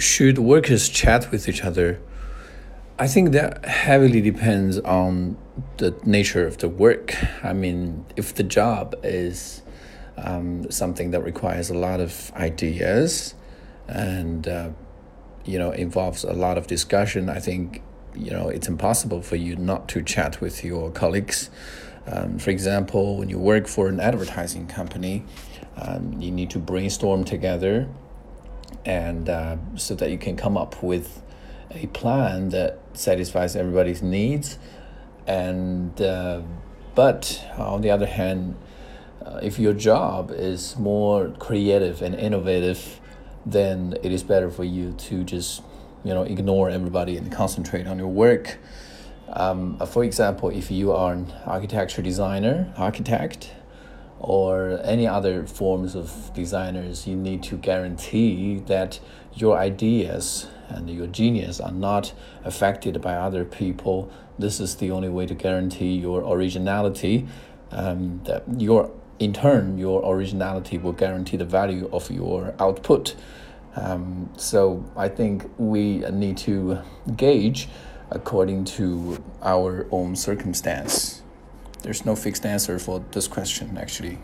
should workers chat with each other? I think that heavily depends on the nature of the work. I mean, if the job is um, something that requires a lot of ideas and uh, you know involves a lot of discussion, I think you know it's impossible for you not to chat with your colleagues. Um, for example, when you work for an advertising company, um, you need to brainstorm together, and uh, so that you can come up with a plan that satisfies everybody's needs. And uh, but on the other hand, uh, if your job is more creative and innovative, then it is better for you to just you know ignore everybody and concentrate on your work. Um, for example, if you are an architecture designer, architect, or any other forms of designers, you need to guarantee that your ideas and your genius are not affected by other people. This is the only way to guarantee your originality. Um, that your in turn, your originality will guarantee the value of your output. Um, so I think we need to gauge according to our own circumstance. There's no fixed answer for this question, actually.